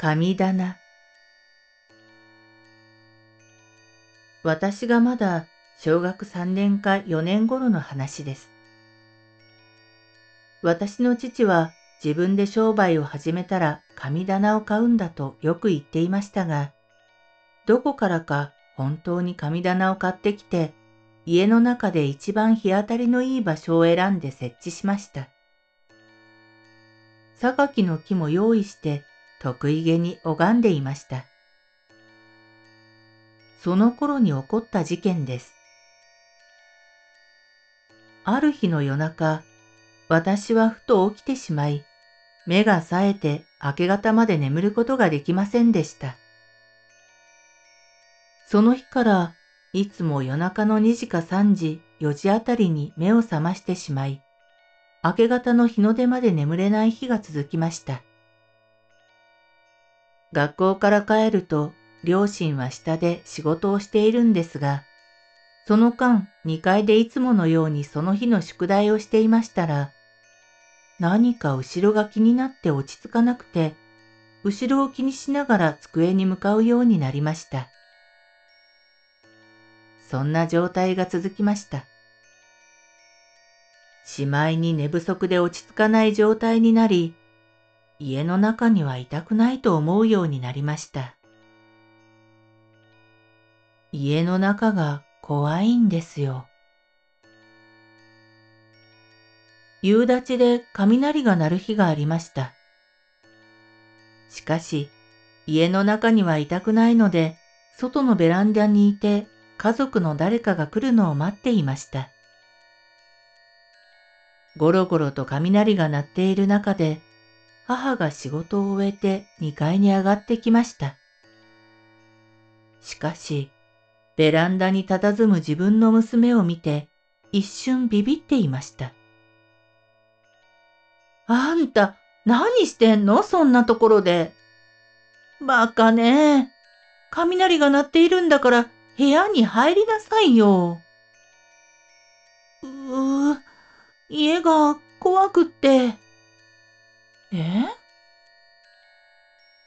神棚私がまだ小学3年か4年頃の話です。私の父は自分で商売を始めたら神棚を買うんだとよく言っていましたが、どこからか本当に神棚を買ってきて、家の中で一番日当たりのいい場所を選んで設置しました。榊の木も用意して得意げに拝んでいました。その頃に起こった事件です。ある日の夜中、私はふと起きてしまい、目が冴えて明け方まで眠ることができませんでした。その日からいつも夜中の2時か3時、4時あたりに目を覚ましてしまい、明け方の日の出まで眠れない日が続きました。学校から帰ると両親は下で仕事をしているんですが、その間2階でいつものようにその日の宿題をしていましたら、何か後ろが気になって落ち着かなくて、後ろを気にしながら机に向かうようになりました。そんな状態が続きました。しまいに寝不足で落ち着かない状態になり、家の中にはいたくないと思うようになりました。家の中が怖いんですよ。夕立で雷が鳴る日がありました。しかし、家の中にはいたくないので、外のベランダにいて家族の誰かが来るのを待っていました。ゴロゴロと雷が鳴っている中で、母が仕事を終えて2階に上がってきました。しかし、ベランダに佇む自分の娘を見て一瞬ビビっていました。あんた、何してんの？そんなところで。バカねえ。雷が鳴っているんだから部屋に入りなさいよ。うぅ、家が怖くって。え？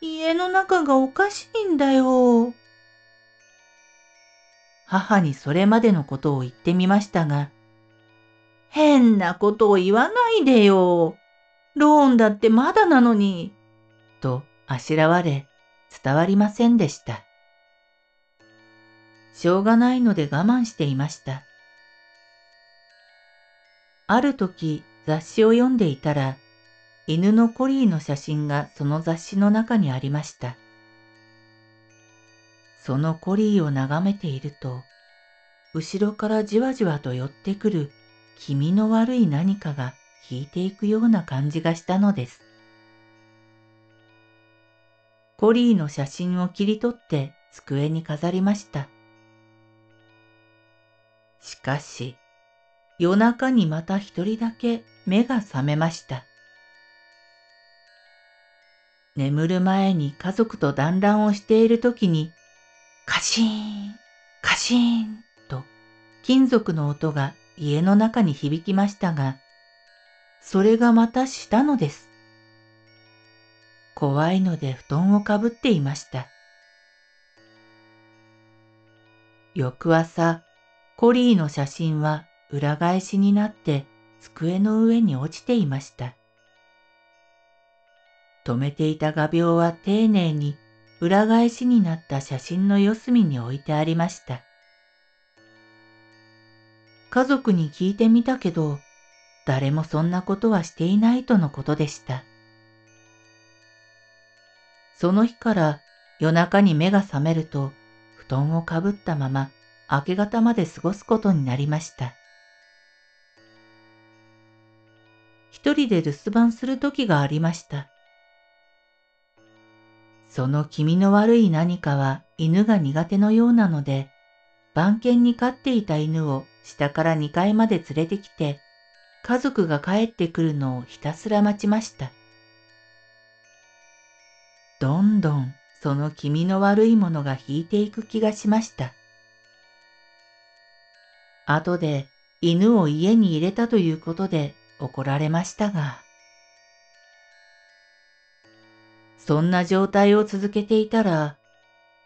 家の中がおかしいんだよ。母にそれまでのことを言ってみましたが、変なことを言わないでよ。ローンだってまだなのに。とあしらわれ、伝わりませんでした。しょうがないので我慢していました。ある時雑誌を読んでいたら、犬のコリーの写真がその雑誌の中にありました。そのコリーを眺めていると、後ろからじわじわと寄ってくる気味の悪い何かが引いていくような感じがしたのです。コリーの写真を切り取って机に飾りました。しかし、夜中にまた一人だけ目が覚めました。眠る前に家族と団らんをしている時に、カシーン、カシーンと金属の音が家の中に響きましたが、それがまたしたのです。怖いので布団をかぶっていました。翌朝、コリーの写真は裏返しになって机の上に落ちていました。止めていた画鋲は丁寧に裏返しになった写真の四隅に置いてありました。家族に聞いてみたけど、誰もそんなことはしていないとのことでした。その日から夜中に目が覚めると、布団をかぶったまま明け方まで過ごすことになりました。一人で留守番する時がありました。その気味の悪い何かは犬が苦手のようなので、番犬に飼っていた犬を下から2階まで連れてきて、家族が帰ってくるのをひたすら待ちました。どんどんその気味の悪いものが引いていく気がしました。後で犬を家に入れたということで怒られましたが、そんな状態を続けていたら、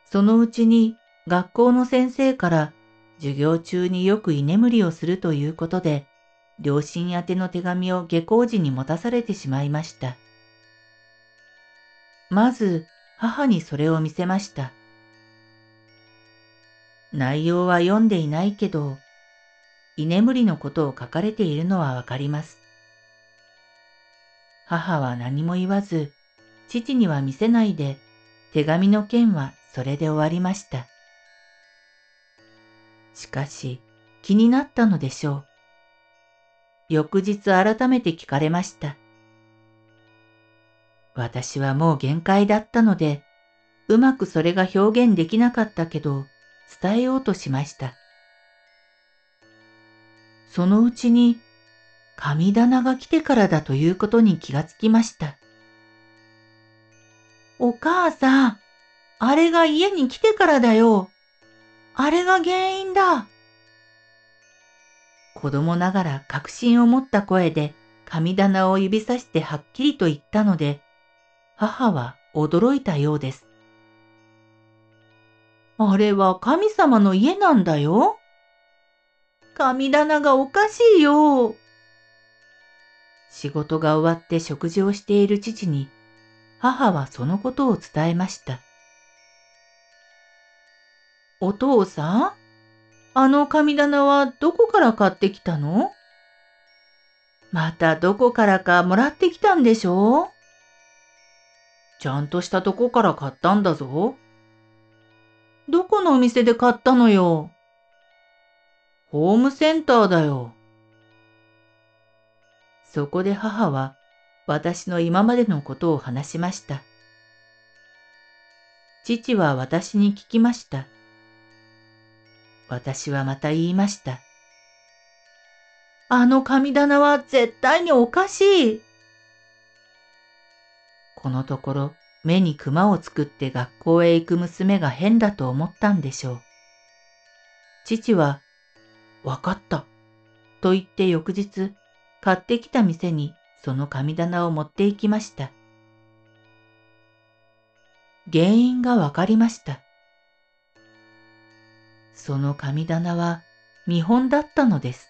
そのうちに学校の先生から授業中によく居眠りをするということで、両親宛ての手紙を下校時に持たされてしまいました。まず母にそれを見せました。内容は読んでいないけど、居眠りのことを書かれているのはわかります。母は何も言わず、父には見せないで、手紙の件はそれで終わりました。しかし、気になったのでしょう。翌日改めて聞かれました。私はもう限界だったので、うまくそれが表現できなかったけど、伝えようとしました。そのうちに、神棚が来てからだということに気がつきました。お母さん、あれが家に来てからだよ。あれが原因だ。子供ながら確信を持った声で神棚を指さしてはっきりと言ったので、母は驚いたようです。あれは神様の家なんだよ。神棚がおかしいよ。仕事が終わって食事をしている父に母はそのことを伝えました。お父さんあの神棚はどこから買ってきたの？またどこからかもらってきたんでしょ？ちゃんとしたとこから買ったんだぞ。どこのお店で買ったのよ？ホームセンターだよ。そこで母は私の今までのことを話しました。父は私に聞きました。私はまた言いました。あの神棚は絶対におかしい。このところ目に熊を作って学校へ行く娘が変だと思ったんでしょう。父は、わかった。と言って翌日、買ってきた店にその神棚を持って行きました。原因がわかりました。その神棚は見本だったのです。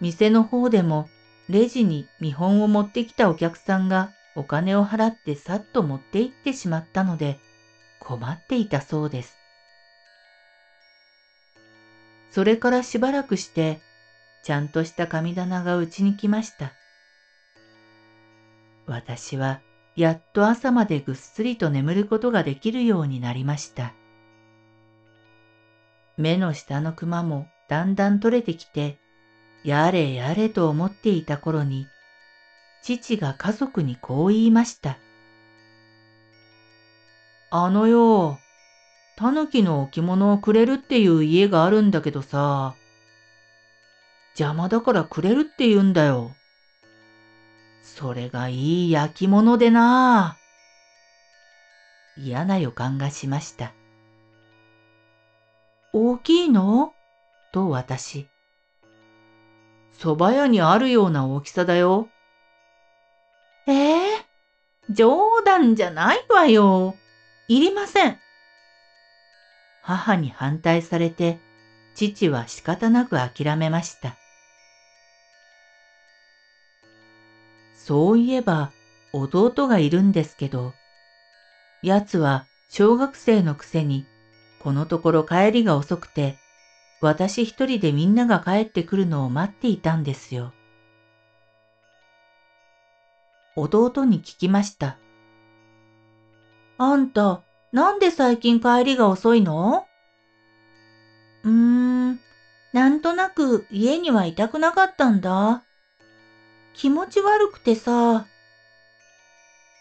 店の方でもレジに見本を持ってきたお客さんがお金を払ってさっと持って行ってしまったので困っていたそうです。それからしばらくしてちゃんとした神棚がうちに来ました。私はやっと朝までぐっすりと眠ることができるようになりました。目の下のクマもだんだん取れてきて、やれやれと思っていた頃に、父が家族にこう言いました。あのよ、タヌキの置物をくれるっていう家があるんだけどさ、邪魔だからくれるって言うんだよ。それがいい焼き物でな嫌な予感がしました。大きいの？と私。蕎麦屋にあるような大きさだよ。ええー、冗談じゃないわよ。いりません。母に反対されて、父は仕方なく諦めました。そういえば弟がいるんですけど、奴は小学生のくせにこのところ帰りが遅くて、私一人でみんなが帰ってくるのを待っていたんですよ。弟に聞きました。あんた、なんで最近帰りが遅いの？うーん、なんとなく家にはいたくなかったんだ。気持ち悪くてさ、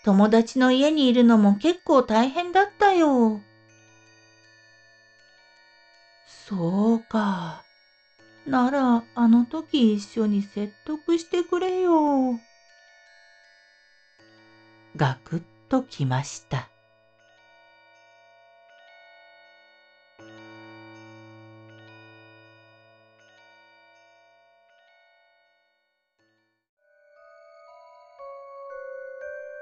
友達の家にいるのも結構大変だったよ。そうか。なら、あの時一緒に説得してくれよ。ガクッときました。